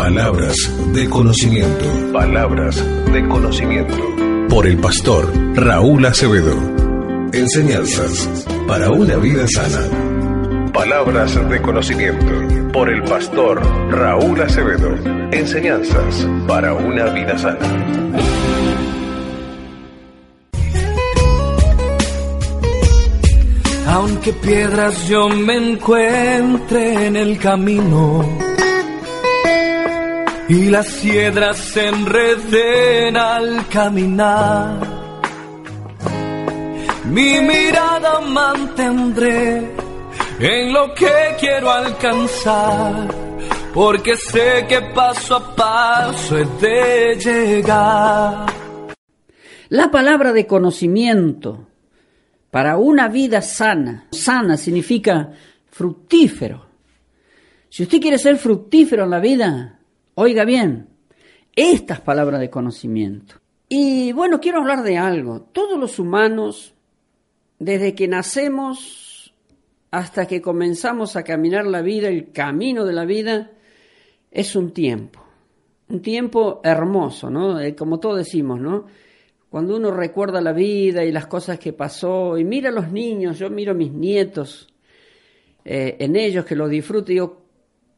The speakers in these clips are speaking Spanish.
Palabras de conocimiento. Palabras de conocimiento. Por el pastor Raúl Acevedo. Enseñanzas para una vida sana. Palabras de conocimiento. Por el pastor Raúl Acevedo. Enseñanzas para una vida sana. Aunque piedras yo me encuentre en el camino y las piedras se enreden al caminar, mi mirada mantendré en lo que quiero alcanzar, porque sé que paso a paso he de llegar. La palabra de conocimiento para una vida sana. Sana significa fructífero. Si usted quiere ser fructífero en la vida, oiga bien, estas palabras de conocimiento. Y bueno, quiero hablar de algo. Todos los humanos, desde que nacemos hasta que comenzamos a caminar la vida, el camino de la vida, es un tiempo. Un tiempo hermoso, ¿no? Eh, como todos decimos, ¿no? Cuando uno recuerda la vida y las cosas que pasó, y mira a los niños, yo miro a mis nietos, eh, en ellos que lo disfruto, digo,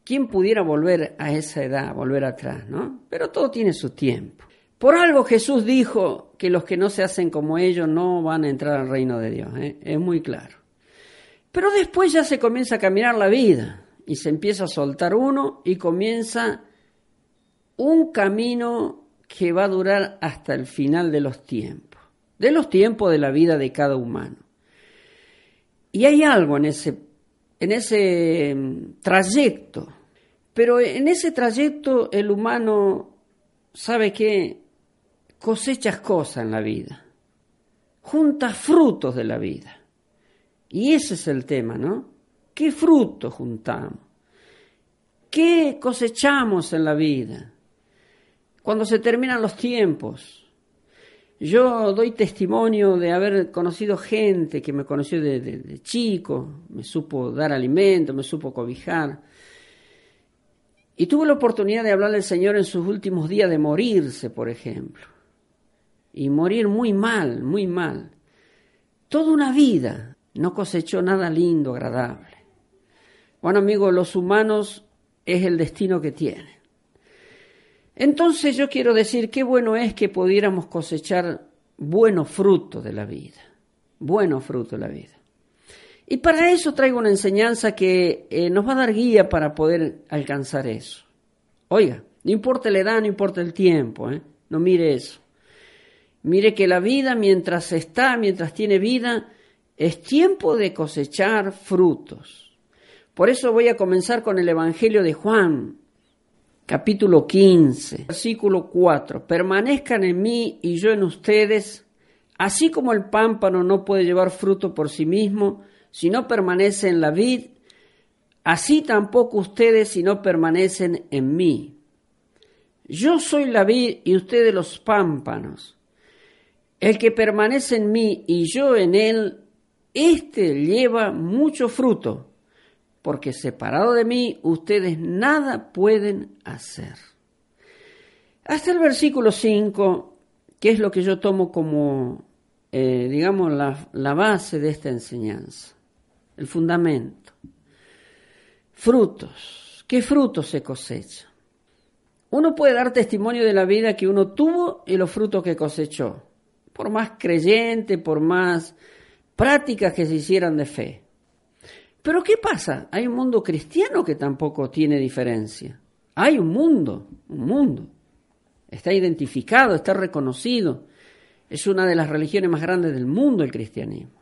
¿quién pudiera volver a esa edad, volver atrás, no? Pero todo tiene su tiempo. Por algo Jesús dijo que los que no se hacen como ellos no van a entrar al reino de Dios, ¿eh? es muy claro. Pero después ya se comienza a caminar la vida y se empieza a soltar uno y comienza un camino que va a durar hasta el final de los tiempos, de los tiempos de la vida de cada humano. Y hay algo en ese, en ese mm, trayecto, pero en ese trayecto el humano sabe que cosechas cosas en la vida, junta frutos de la vida. Y ese es el tema, ¿no? ¿Qué frutos juntamos? ¿Qué cosechamos en la vida? cuando se terminan los tiempos. Yo doy testimonio de haber conocido gente que me conoció de, chico, me supo dar alimento, me supo cobijar. Y tuve la oportunidad de hablarle al Señor en sus últimos días de morirse, por ejemplo. Y morir muy mal, muy mal. Toda una vida no cosechó nada lindo, agradable. Bueno, amigos, los humanos es el destino que tienen. Entonces yo quiero decir qué bueno es que pudiéramos cosechar buenos frutos de la vida, buenos frutos de la vida. Y para eso traigo una enseñanza que eh, nos va a dar guía para poder alcanzar eso. Oiga, no importa la edad, no importa el tiempo, ¿eh? no mire eso. Mire que la vida mientras está, mientras tiene vida, es tiempo de cosechar frutos. Por eso voy a comenzar con el Evangelio de Juan, capítulo 15, versículo 4. Permanezcan en mí y yo en ustedes, así como el pámpano no puede llevar fruto por sí mismo si no permanece en la vid, así tampoco ustedes si no permanecen en mí. Yo soy la vid y ustedes los pámpanos. El que permanece en mí y yo en él, éste lleva mucho fruto porque separado de mí ustedes nada pueden hacer. Hasta el versículo 5, que es lo que yo tomo como, eh, digamos, la, la base de esta enseñanza, el fundamento. Frutos. ¿Qué frutos se cosechan? Uno puede dar testimonio de la vida que uno tuvo y los frutos que cosechó, por más creyente, por más prácticas que se hicieran de fe. Pero ¿qué pasa? Hay un mundo cristiano que tampoco tiene diferencia. Hay un mundo, un mundo. Está identificado, está reconocido. Es una de las religiones más grandes del mundo el cristianismo.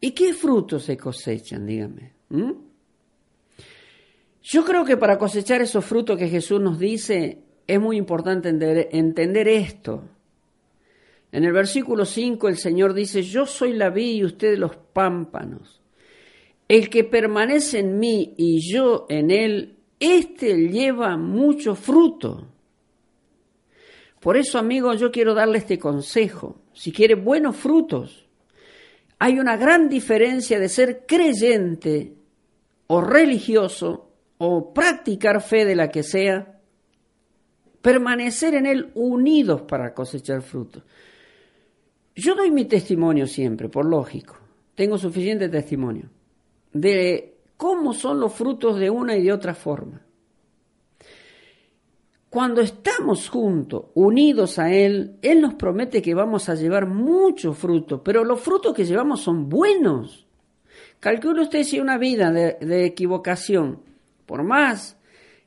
¿Y qué frutos se cosechan? Dígame. Yo creo que para cosechar esos frutos que Jesús nos dice es muy importante entender, entender esto. En el versículo 5 el Señor dice, yo soy la vid y ustedes los pámpanos. El que permanece en mí y yo en él, éste lleva mucho fruto. Por eso, amigos, yo quiero darle este consejo. Si quiere buenos frutos, hay una gran diferencia de ser creyente o religioso o practicar fe de la que sea permanecer en Él unidos para cosechar frutos. Yo doy mi testimonio siempre, por lógico, tengo suficiente testimonio, de cómo son los frutos de una y de otra forma. Cuando estamos juntos, unidos a Él, Él nos promete que vamos a llevar mucho fruto, pero los frutos que llevamos son buenos. Calcule usted si una vida de, de equivocación, por más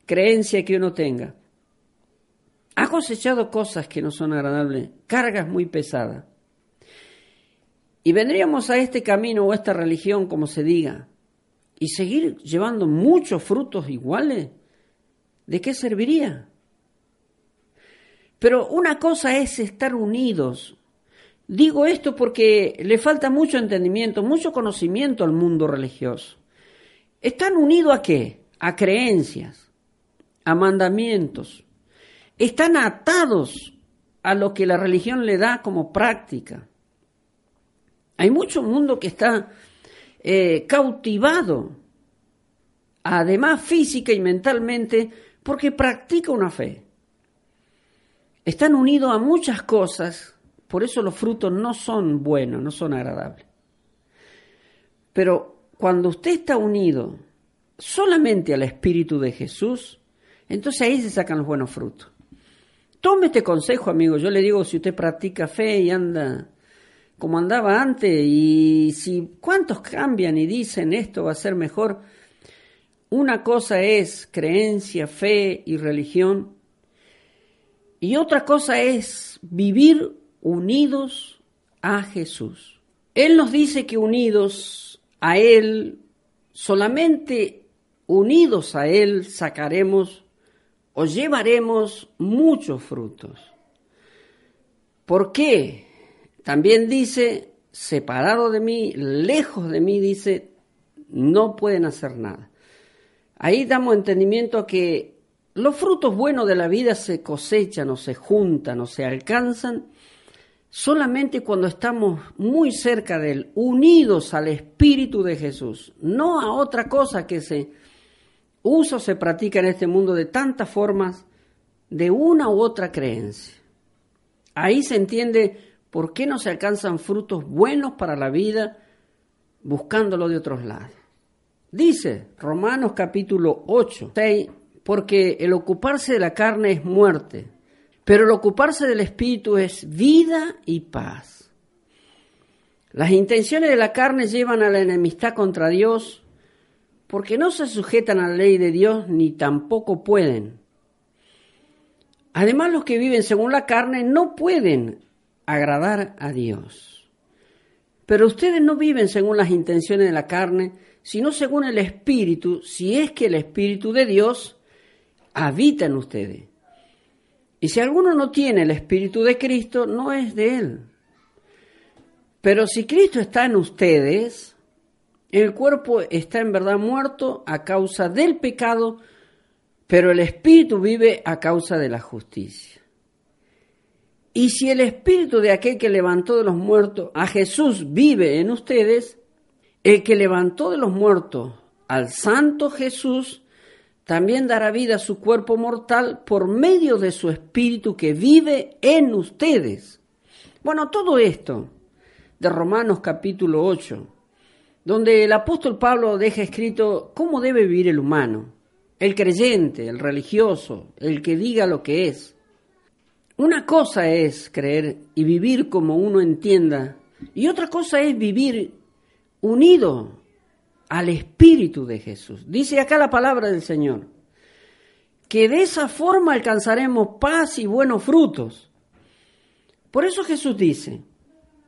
creencia que uno tenga, ha cosechado cosas que no son agradables, cargas muy pesadas. Y vendríamos a este camino o a esta religión, como se diga, y seguir llevando muchos frutos iguales, ¿de qué serviría? Pero una cosa es estar unidos. Digo esto porque le falta mucho entendimiento, mucho conocimiento al mundo religioso. ¿Están unidos a qué? A creencias, a mandamientos. Están atados a lo que la religión le da como práctica. Hay mucho mundo que está eh, cautivado, además física y mentalmente, porque practica una fe están unidos a muchas cosas, por eso los frutos no son buenos, no son agradables. Pero cuando usted está unido solamente al Espíritu de Jesús, entonces ahí se sacan los buenos frutos. Tome este consejo, amigo. Yo le digo, si usted practica fe y anda como andaba antes, y si cuántos cambian y dicen esto va a ser mejor, una cosa es creencia, fe y religión, y otra cosa es vivir unidos a Jesús. Él nos dice que unidos a Él, solamente unidos a Él sacaremos o llevaremos muchos frutos. ¿Por qué? También dice, separado de mí, lejos de mí, dice, no pueden hacer nada. Ahí damos entendimiento que los frutos buenos de la vida se cosechan o se juntan o se alcanzan solamente cuando estamos muy cerca de Él, unidos al Espíritu de Jesús, no a otra cosa que se usa o se practica en este mundo de tantas formas de una u otra creencia. Ahí se entiende por qué no se alcanzan frutos buenos para la vida buscándolo de otros lados. Dice Romanos capítulo 8, 6, porque el ocuparse de la carne es muerte, pero el ocuparse del espíritu es vida y paz. Las intenciones de la carne llevan a la enemistad contra Dios porque no se sujetan a la ley de Dios ni tampoco pueden. Además, los que viven según la carne no pueden agradar a Dios. Pero ustedes no viven según las intenciones de la carne, sino según el Espíritu, si es que el Espíritu de Dios habita en ustedes. Y si alguno no tiene el Espíritu de Cristo, no es de Él. Pero si Cristo está en ustedes, el cuerpo está en verdad muerto a causa del pecado, pero el Espíritu vive a causa de la justicia. Y si el Espíritu de aquel que levantó de los muertos a Jesús vive en ustedes, el que levantó de los muertos al Santo Jesús, también dará vida a su cuerpo mortal por medio de su espíritu que vive en ustedes. Bueno, todo esto de Romanos capítulo 8, donde el apóstol Pablo deja escrito cómo debe vivir el humano, el creyente, el religioso, el que diga lo que es. Una cosa es creer y vivir como uno entienda, y otra cosa es vivir unido al Espíritu de Jesús. Dice acá la palabra del Señor, que de esa forma alcanzaremos paz y buenos frutos. Por eso Jesús dice,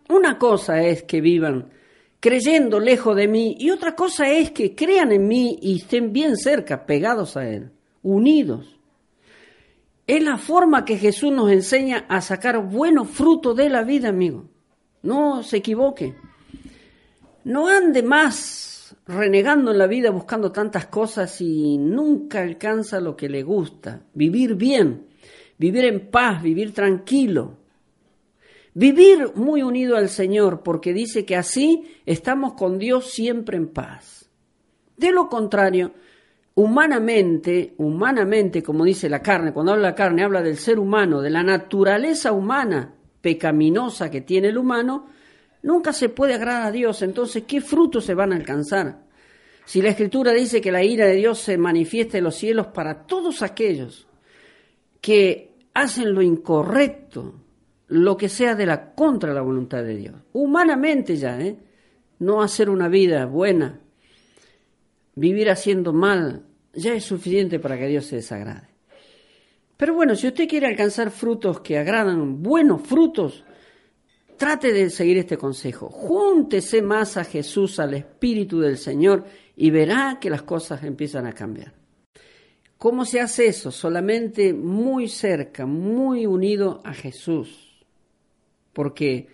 una cosa es que vivan creyendo lejos de mí y otra cosa es que crean en mí y estén bien cerca, pegados a Él, unidos. Es la forma que Jesús nos enseña a sacar buenos frutos de la vida, amigo. No se equivoque. No ande más renegando en la vida buscando tantas cosas y nunca alcanza lo que le gusta. Vivir bien, vivir en paz, vivir tranquilo. Vivir muy unido al Señor, porque dice que así estamos con Dios siempre en paz. De lo contrario, humanamente, humanamente, como dice la carne, cuando habla de la carne, habla del ser humano, de la naturaleza humana pecaminosa que tiene el humano, nunca se puede agradar a Dios. Entonces, ¿qué frutos se van a alcanzar? Si la Escritura dice que la ira de Dios se manifiesta en los cielos para todos aquellos que hacen lo incorrecto, lo que sea de la contra la voluntad de Dios, humanamente ya, ¿eh? no hacer una vida buena, vivir haciendo mal, ya es suficiente para que Dios se desagrade. Pero bueno, si usted quiere alcanzar frutos que agradan, buenos frutos, trate de seguir este consejo. Júntese más a Jesús, al Espíritu del Señor, y verá que las cosas empiezan a cambiar. ¿Cómo se hace eso? Solamente muy cerca, muy unido a Jesús. Porque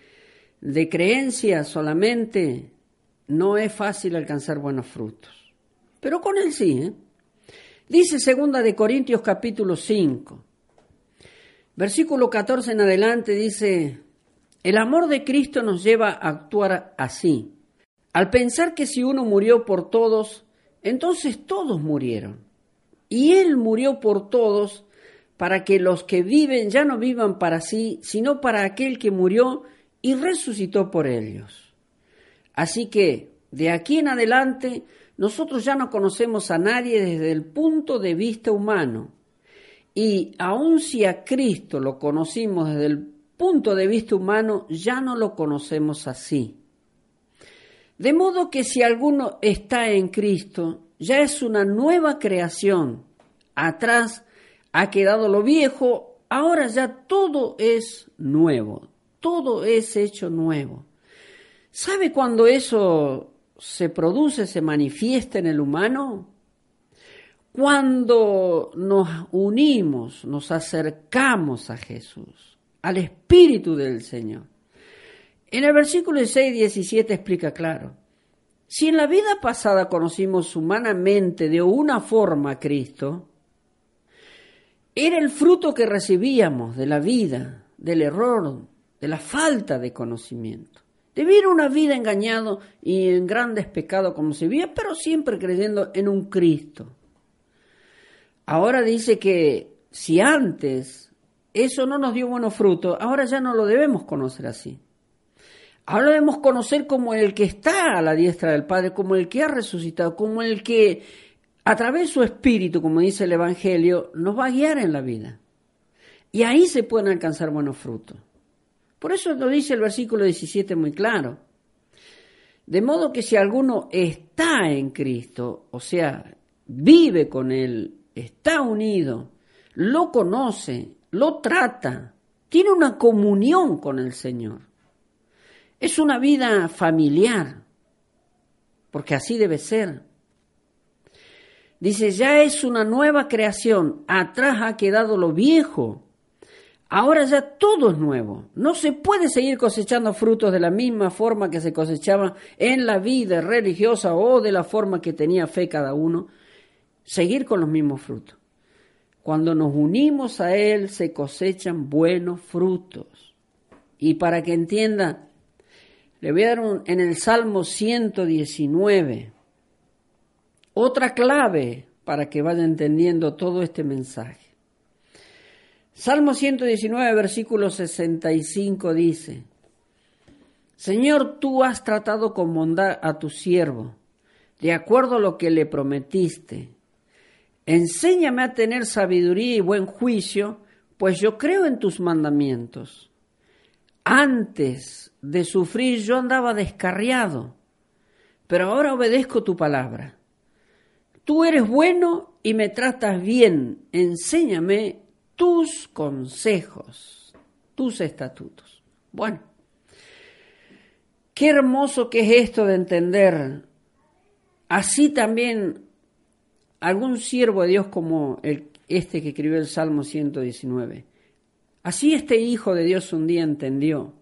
de creencia solamente no es fácil alcanzar buenos frutos. Pero con él sí, ¿eh? Dice segunda de Corintios capítulo 5, versículo 14 en adelante dice, el amor de Cristo nos lleva a actuar así, al pensar que si uno murió por todos, entonces todos murieron. Y Él murió por todos para que los que viven ya no vivan para sí, sino para aquel que murió y resucitó por ellos. Así que, de aquí en adelante, nosotros ya no conocemos a nadie desde el punto de vista humano. Y aun si a Cristo lo conocimos desde el punto de vista humano, ya no lo conocemos así. De modo que si alguno está en Cristo, ya es una nueva creación. Atrás ha quedado lo viejo, ahora ya todo es nuevo, todo es hecho nuevo. ¿Sabe cuándo eso se produce, se manifiesta en el humano? Cuando nos unimos, nos acercamos a Jesús, al Espíritu del Señor. En el versículo 6 y 17 explica claro, si en la vida pasada conocimos humanamente de una forma a Cristo, era el fruto que recibíamos de la vida, del error, de la falta de conocimiento vivir una vida engañado y en grandes pecados como se vivía, pero siempre creyendo en un Cristo. Ahora dice que si antes eso no nos dio buenos frutos, ahora ya no lo debemos conocer así. Ahora debemos conocer como el que está a la diestra del Padre, como el que ha resucitado, como el que a través de su espíritu, como dice el Evangelio, nos va a guiar en la vida. Y ahí se pueden alcanzar buenos frutos. Por eso lo dice el versículo 17 muy claro. De modo que si alguno está en Cristo, o sea, vive con Él, está unido, lo conoce, lo trata, tiene una comunión con el Señor. Es una vida familiar, porque así debe ser. Dice, ya es una nueva creación, atrás ha quedado lo viejo Ahora ya todo es nuevo. No se puede seguir cosechando frutos de la misma forma que se cosechaba en la vida religiosa o de la forma que tenía fe cada uno. Seguir con los mismos frutos. Cuando nos unimos a Él se cosechan buenos frutos. Y para que entienda, le voy a dar en el Salmo 119 otra clave para que vaya entendiendo todo este mensaje. Salmo 119, versículo 65 dice, Señor, tú has tratado con bondad a tu siervo, de acuerdo a lo que le prometiste. Enséñame a tener sabiduría y buen juicio, pues yo creo en tus mandamientos. Antes de sufrir yo andaba descarriado, pero ahora obedezco tu palabra. Tú eres bueno y me tratas bien, enséñame tus consejos, tus estatutos. Bueno, qué hermoso que es esto de entender. Así también algún siervo de Dios como este que escribió el Salmo 119. Así este Hijo de Dios un día entendió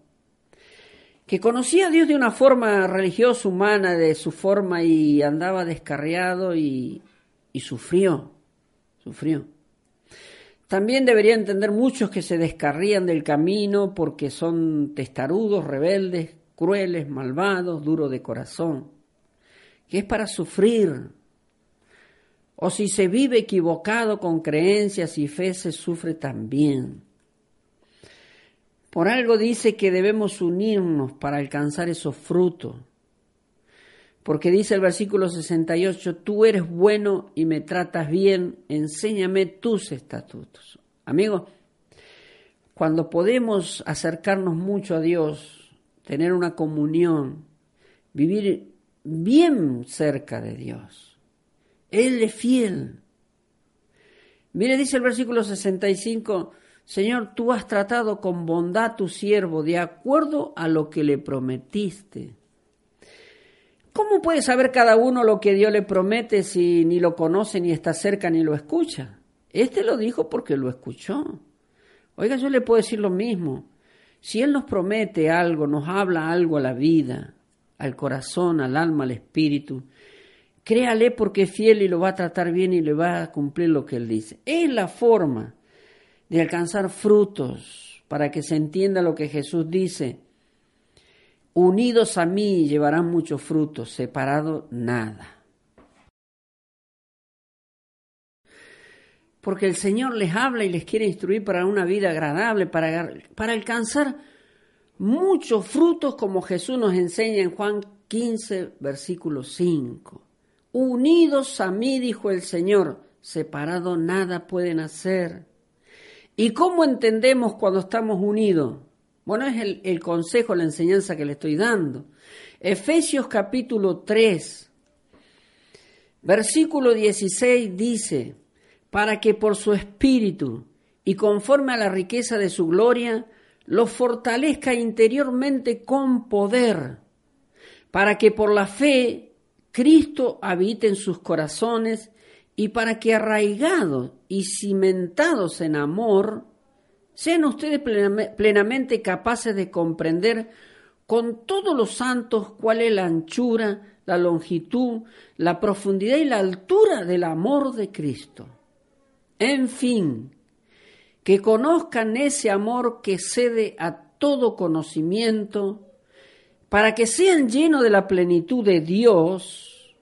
que conocía a Dios de una forma religiosa, humana, de su forma, y andaba descarriado y sufrió, sufrió. También debería entender muchos que se descarrían del camino porque son testarudos, rebeldes, crueles, malvados, duros de corazón, que es para sufrir, O si se vive equivocado con creencias y fe, se sufre también. Por algo dice que debemos unirnos para alcanzar esos frutos. Porque dice el versículo 68, tú eres bueno y me tratas bien, enséñame tus estatutos. Amigo, cuando podemos acercarnos mucho a Dios, tener una comunión, vivir bien cerca de Dios, Él es fiel. Mire, dice el versículo 65, Señor, tú has tratado con bondad a tu siervo de acuerdo a lo que le prometiste. ¿Cómo puede saber cada uno lo que Dios le promete si ni lo conoce, ni está cerca, ni lo escucha? Este lo dijo porque lo escuchó. Oiga, yo le puedo decir lo mismo. Si Él nos promete algo, nos habla algo a la vida, al corazón, al alma, al espíritu, créale porque es fiel y lo va a tratar bien y le va a cumplir lo que Él dice. Es la forma de alcanzar frutos, para que se entienda lo que Jesús dice. Unidos a mí llevarán muchos frutos, separado nada. Porque el Señor les habla y les quiere instruir para una vida agradable, para, para alcanzar muchos frutos como Jesús nos enseña en Juan 15, versículo 5. Unidos a mí, dijo el Señor, separado nada pueden hacer. ¿Y cómo entendemos cuando estamos unidos? Bueno, es el, consejo, la enseñanza que le estoy dando. Efesios capítulo 3, versículo 16 dice, para que por su espíritu y conforme a la riqueza de su gloria, los fortalezca interiormente con poder, para que por la fe Cristo habite en sus corazones y para que arraigados y cimentados en amor, sean ustedes plenamente capaces de comprender con todos los santos cuál es la anchura, la longitud, la profundidad y la altura del amor de Cristo. En fin, que conozcan ese amor que cede a todo conocimiento, para que sean llenos de la plenitud de Dios,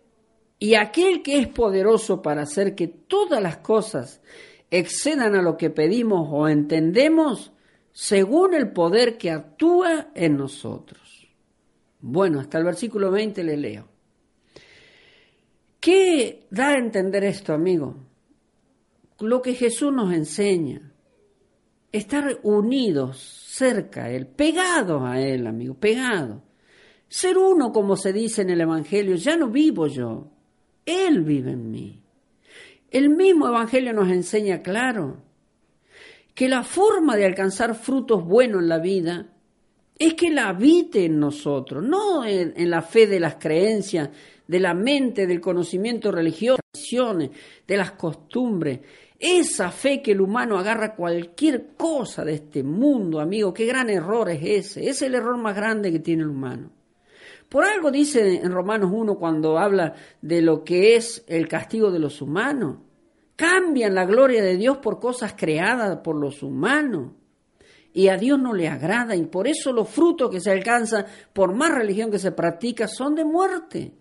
y aquel que es poderoso para hacer que todas las cosas excedan a lo que pedimos o entendemos, según el poder que actúa en nosotros. Bueno, hasta el versículo 20 le leo. ¿Qué da a entender esto, amigo? Lo que Jesús nos enseña. Estar unidos cerca a Él, pegados a Él, amigo, pegados. Ser uno, como se dice en el Evangelio, ya no vivo yo, él vive en mí. El mismo Evangelio nos enseña claro que la forma de alcanzar frutos buenos en la vida es que Él habite en nosotros, no en, la fe de las creencias, de la mente, del conocimiento religioso, de las costumbres. Esa fe que el humano agarra cualquier cosa de este mundo, amigo, qué gran error es ese. Es el error más grande que tiene el humano. Por algo dice en Romanos 1 cuando habla de lo que es el castigo de los humanos. Cambian la gloria de Dios por cosas creadas por los humanos. Y a Dios no le agrada y por eso los frutos que se alcanzan, por más religión que se practica, son de muerte,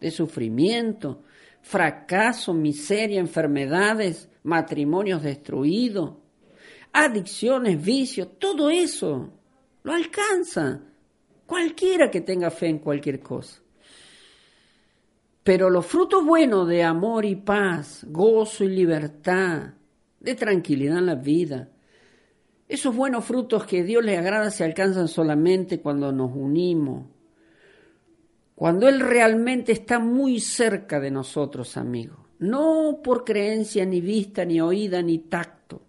de sufrimiento, fracaso, miseria, enfermedades, matrimonios destruidos, adicciones, vicios, todo eso lo alcanza Cualquiera que tenga fe en cualquier cosa. Pero los frutos buenos de amor y paz, gozo y libertad, de tranquilidad en la vida, esos buenos frutos que Dios le agrada se alcanzan solamente cuando nos unimos, cuando Él realmente está muy cerca de nosotros, amigos. No por creencia, ni vista, ni oída, ni tacto,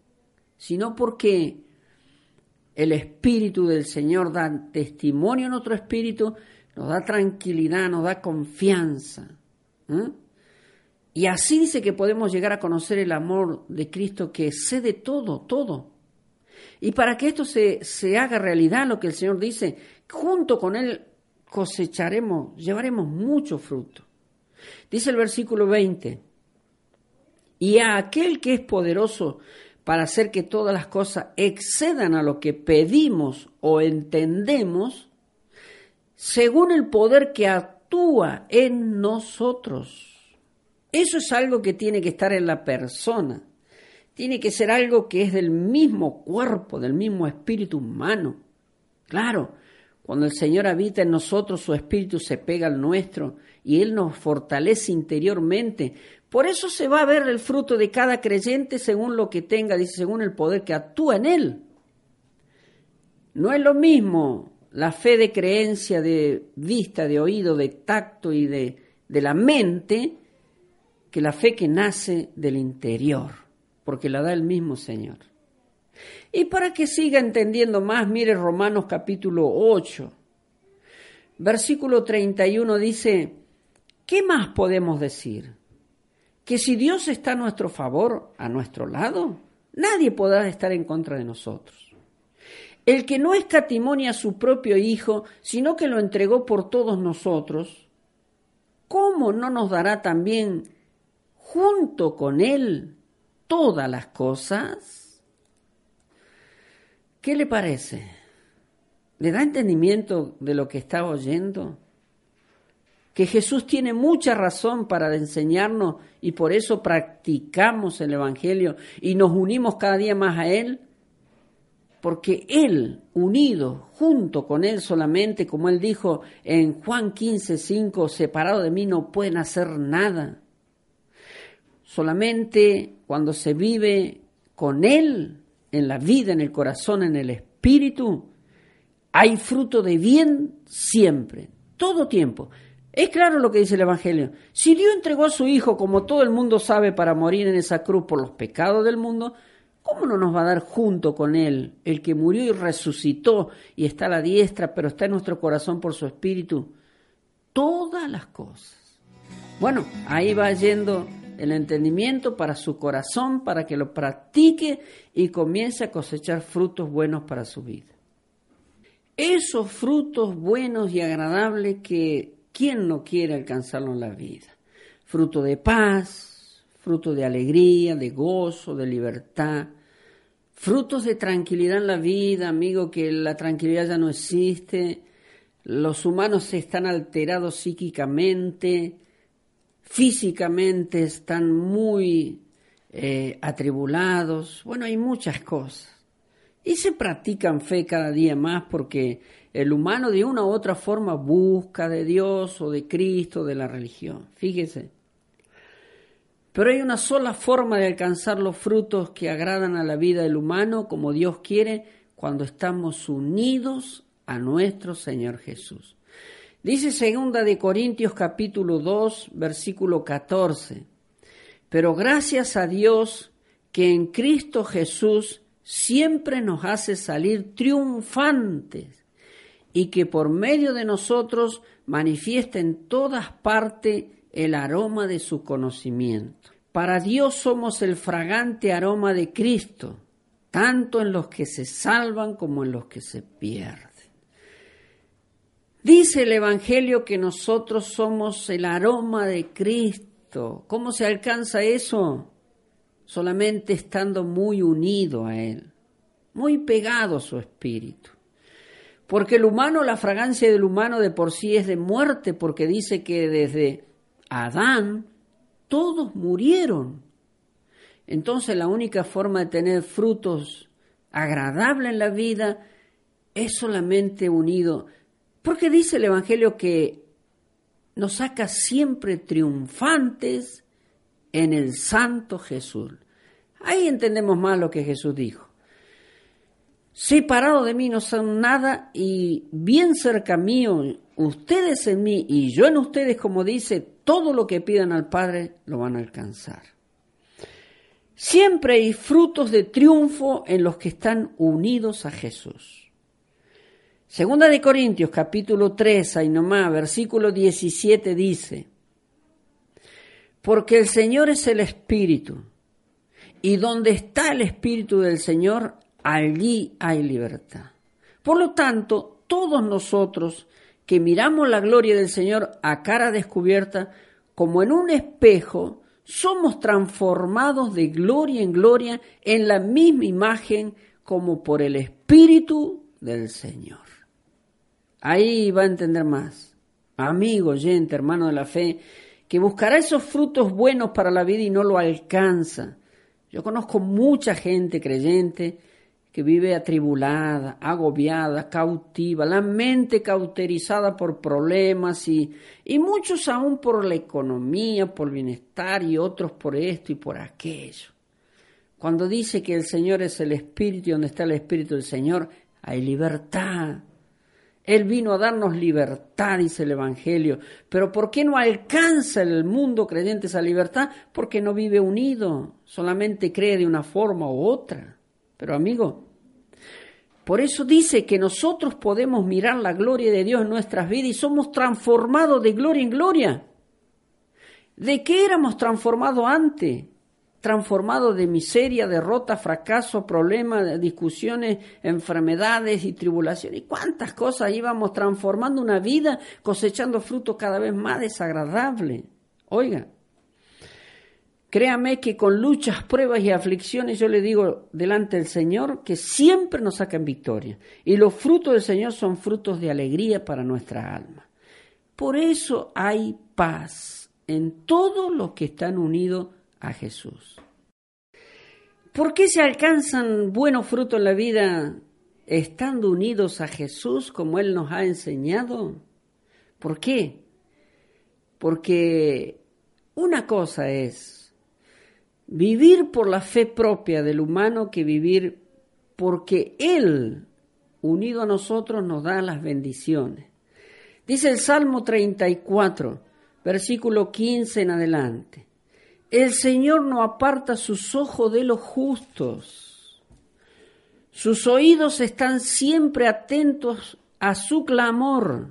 sino porque el Espíritu del Señor da testimonio en otro espíritu, nos da tranquilidad, nos da confianza. ¿eh? Y así dice que podemos llegar a conocer el amor de Cristo que cede todo, todo. Y para que esto se, se haga realidad, lo que el Señor dice, junto con Él cosecharemos, llevaremos mucho fruto. Dice el versículo 20, y a aquel que es poderoso para hacer que todas las cosas excedan a lo que pedimos o entendemos, según el poder que actúa en nosotros. Eso es algo que tiene que estar en la persona. Tiene que ser algo que es del mismo cuerpo, del mismo espíritu humano. Claro, cuando el Señor habita en nosotros, su espíritu se pega al nuestro y Él nos fortalece interiormente. Por eso se va a ver el fruto de cada creyente según lo que tenga, dice, según el poder que actúa en Él. No es lo mismo la fe de creencia, de vista, de oído, de tacto y de, de la mente, que la fe que nace del interior, porque la da el mismo Señor. Y para que siga entendiendo más, mire Romanos capítulo 8, versículo 31 dice, ¿qué más podemos decir? Que si Dios está a nuestro favor, a nuestro lado, nadie podrá estar en contra de nosotros. El que no escatimonia a su propio Hijo, sino que lo entregó por todos nosotros, ¿cómo no nos dará también junto con Él todas las cosas? ¿Qué le parece? ¿Le da entendimiento de lo que está oyendo? Que Jesús tiene mucha razón para enseñarnos y por eso practicamos el Evangelio y nos unimos cada día más a Él porque Él, unido junto con Él solamente, como Él dijo en Juan 15, 5, separado de mí no pueden hacer nada. Solamente cuando se vive con Él, en la vida, en el corazón, en el espíritu, hay fruto de bien siempre, todo tiempo. Es claro lo que dice el Evangelio. Si Dios entregó a su Hijo, como todo el mundo sabe, para morir en esa cruz por los pecados del mundo, ¿Cómo no nos va a dar junto con Él, el que murió y resucitó y está a la diestra, pero está en nuestro corazón por su espíritu, todas las cosas? Bueno, ahí va yendo el entendimiento para su corazón, para que lo practique y comience a cosechar frutos buenos para su vida. Esos frutos buenos y agradables que ¿quién no quiere alcanzarlo en la vida? Fruto de paz, fruto de alegría, de gozo, de libertad, frutos de tranquilidad en la vida, amigo, que la tranquilidad ya no existe, los humanos están alterados psíquicamente, físicamente están muy eh, atribulados, bueno, hay muchas cosas. Y se practican fe cada día más porque el humano de una u otra forma busca de Dios o de Cristo, de la religión. Fíjese. Pero hay una sola forma de alcanzar los frutos que agradan a la vida del humano como Dios quiere cuando estamos unidos a nuestro Señor Jesús. Dice segunda de Corintios capítulo 2 versículo 14. Pero gracias a Dios que en Cristo Jesús siempre nos hace salir triunfantes y que por medio de nosotros manifiesta en todas partes el aroma de su conocimiento. Para Dios somos el fragante aroma de Cristo, tanto en los que se salvan como en los que se pierden. Dice el Evangelio que nosotros somos el aroma de Cristo. ¿Cómo se alcanza eso? Solamente estando muy unido a Él, muy pegado a su espíritu. Porque el humano, la fragancia del humano de por sí es de muerte, porque dice que desde Adán, todos murieron. Entonces la única forma de tener frutos agradables en la vida es solamente unido. Porque dice el Evangelio que nos saca siempre triunfantes en el Santo Jesús. Ahí entendemos más lo que Jesús dijo. Separado de mí no son nada y bien cerca mío, ustedes en mí y yo en ustedes, como dice, todo lo que pidan al Padre lo van a alcanzar. Siempre hay frutos de triunfo en los que están unidos a Jesús. Segunda de Corintios, capítulo 3, ahí nomás, versículo 17 dice, porque el Señor es el Espíritu, y donde está el Espíritu del Señor, allí hay libertad. Por lo tanto, todos nosotros que miramos la gloria del Señor a cara descubierta, como en un espejo, somos transformados de gloria en gloria en la misma imagen como por el Espíritu del Señor. Ahí va a entender más. Amigo, oyente, hermano de la fe, que buscará esos frutos buenos para la vida y no lo alcanza. Yo conozco mucha gente creyente que vive atribulada, agobiada, cautiva, la mente cauterizada por problemas y, y muchos aún por la economía, por el bienestar y otros por esto y por aquello. Cuando dice que el Señor es el Espíritu y donde está el Espíritu del Señor hay libertad. Él vino a darnos libertad, dice el Evangelio. Pero ¿por qué no alcanza el mundo creyente esa libertad? Porque no vive unido, solamente cree de una forma u otra. Pero amigo, por eso dice que nosotros podemos mirar la gloria de Dios en nuestras vidas y somos transformados de gloria en gloria. ¿De qué éramos transformados antes? Transformados de miseria, derrota, fracaso, problemas, discusiones, enfermedades y tribulaciones. ¿Y cuántas cosas íbamos transformando una vida, cosechando frutos cada vez más desagradables? Oiga, Créame que con luchas, pruebas y aflicciones yo le digo delante del Señor que siempre nos sacan victoria. Y los frutos del Señor son frutos de alegría para nuestra alma. Por eso hay paz en todos los que están unidos a Jesús. ¿Por qué se alcanzan buenos frutos en la vida estando unidos a Jesús como Él nos ha enseñado? ¿Por qué? Porque una cosa es vivir por la fe propia del humano que vivir porque Él, unido a nosotros, nos da las bendiciones. Dice el Salmo 34, versículo 15 en adelante. El Señor no aparta sus ojos de los justos. Sus oídos están siempre atentos a su clamor.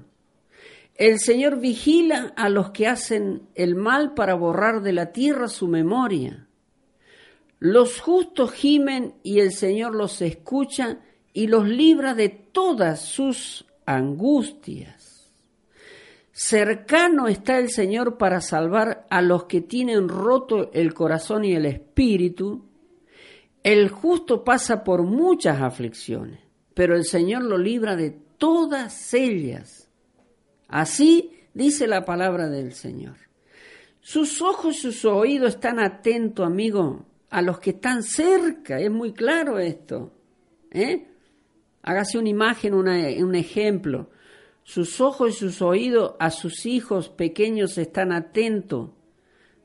El Señor vigila a los que hacen el mal para borrar de la tierra su memoria. Los justos gimen y el Señor los escucha y los libra de todas sus angustias. Cercano está el Señor para salvar a los que tienen roto el corazón y el espíritu. El justo pasa por muchas aflicciones, pero el Señor lo libra de todas ellas. Así dice la palabra del Señor. Sus ojos y sus oídos están atentos, amigo, a los que están cerca, es muy claro esto. ¿eh? Hágase una imagen, un ejemplo. Sus ojos y sus oídos a sus hijos pequeños están atentos.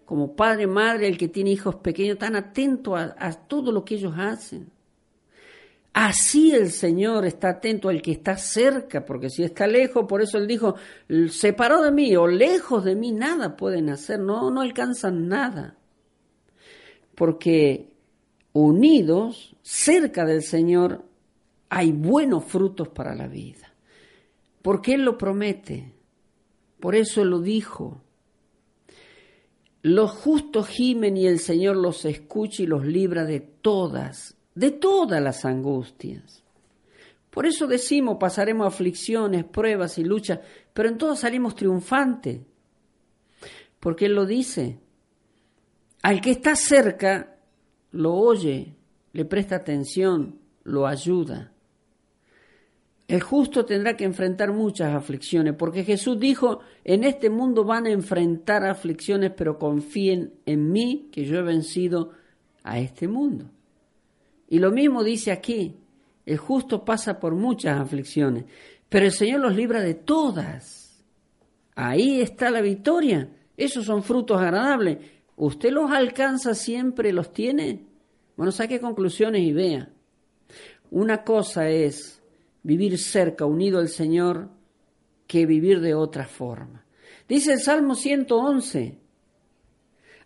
Como padre, madre, el que tiene hijos pequeños, están atentos a, a todo lo que ellos hacen. Así el Señor está atento al que está cerca, porque si está lejos, por eso Él dijo, separado de mí o lejos de mí, nada pueden hacer, no, no alcanzan nada porque unidos, cerca del Señor, hay buenos frutos para la vida. Porque Él lo promete, por eso lo dijo. Los justos gimen y el Señor los escucha y los libra de todas, de todas las angustias. Por eso decimos, pasaremos aflicciones, pruebas y luchas, pero en todas salimos triunfantes. Porque Él lo dice, al que está cerca, lo oye, le presta atención, lo ayuda. El justo tendrá que enfrentar muchas aflicciones, porque Jesús dijo, en este mundo van a enfrentar aflicciones, pero confíen en mí, que yo he vencido a este mundo. Y lo mismo dice aquí, el justo pasa por muchas aflicciones, pero el Señor los libra de todas. Ahí está la victoria. Esos son frutos agradables. ¿Usted los alcanza siempre, los tiene? Bueno, saque conclusiones y vea. Una cosa es vivir cerca, unido al Señor, que vivir de otra forma. Dice el Salmo 111,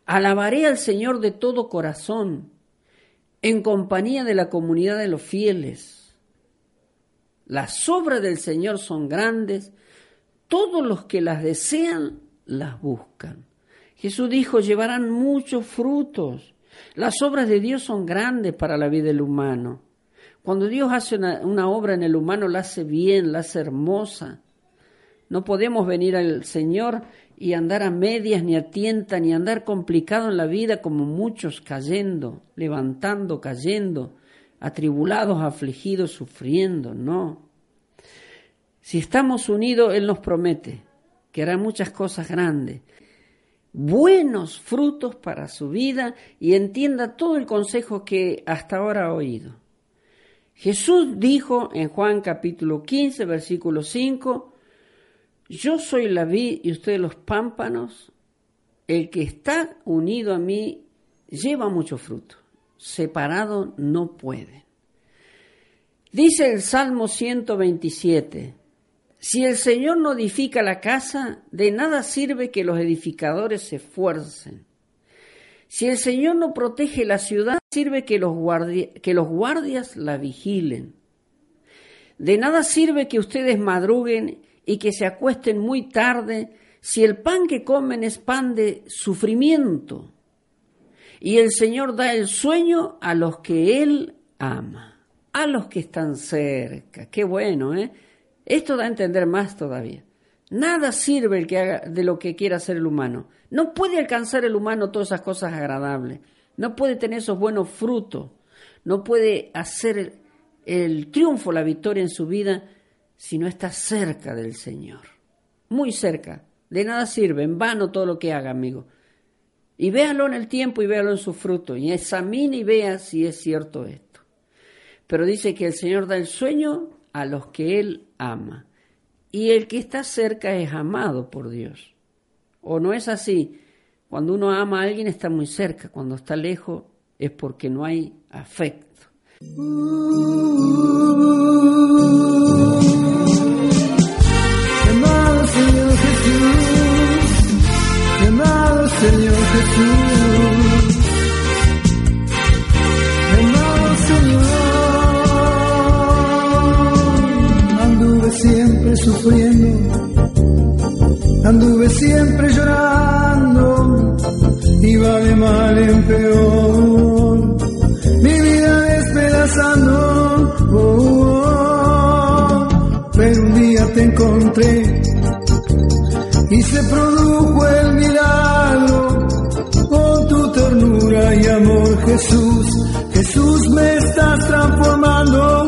alabaré al Señor de todo corazón, en compañía de la comunidad de los fieles. Las obras del Señor son grandes, todos los que las desean las buscan. Jesús dijo, llevarán muchos frutos. Las obras de Dios son grandes para la vida del humano. Cuando Dios hace una, obra en el humano, la hace bien, la hace hermosa. No podemos venir al Señor y andar a medias, ni a tienta, ni andar complicado en la vida como muchos cayendo, levantando, cayendo, atribulados, afligidos, sufriendo. No. Si estamos unidos, Él nos promete que hará muchas cosas grandes. Buenos frutos para su vida y entienda todo el consejo que hasta ahora ha oído. Jesús dijo en Juan capítulo 15, versículo 5, Yo soy la vid y ustedes los pámpanos, el que está unido a mí lleva mucho fruto, separado no puede. Dice el Salmo 127, si el Señor no edifica la casa, de nada sirve que los edificadores se esfuercen. Si el Señor no protege la ciudad, sirve que los, que los guardias la vigilen. De nada sirve que ustedes madruguen y que se acuesten muy tarde si el pan que comen es pan de sufrimiento. Y el Señor da el sueño a los que Él ama, a los que están cerca. Qué bueno, ¿eh? Esto da a entender más todavía. Nada sirve el que haga de lo que quiera hacer el humano. No puede alcanzar el humano todas esas cosas agradables. No puede tener esos buenos frutos. No puede hacer el, triunfo, la victoria en su vida si no está cerca del Señor. Muy cerca. De nada sirve, en vano todo lo que haga, amigo. Y véalo en el tiempo y véalo en su fruto. Y examine y vea si es cierto esto. Pero dice que el Señor da el sueño a los que Él ama. Y el que está cerca es amado por Dios. ¿O no es así? Cuando uno ama a alguien está muy cerca, cuando está lejos es porque no hay afecto. Anduve siempre llorando, iba de mal en peor, mi vida despedazando, oh, oh, oh. pero un día te encontré y se produjo el milagro. Con tu ternura y amor Jesús, Jesús me estás transformando,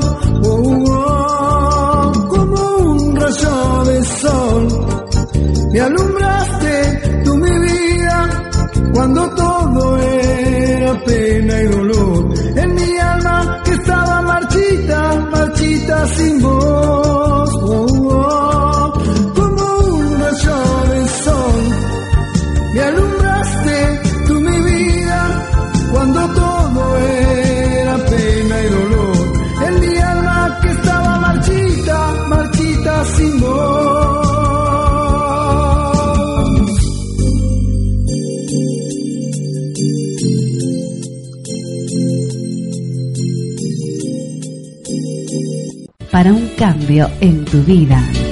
en tu vida.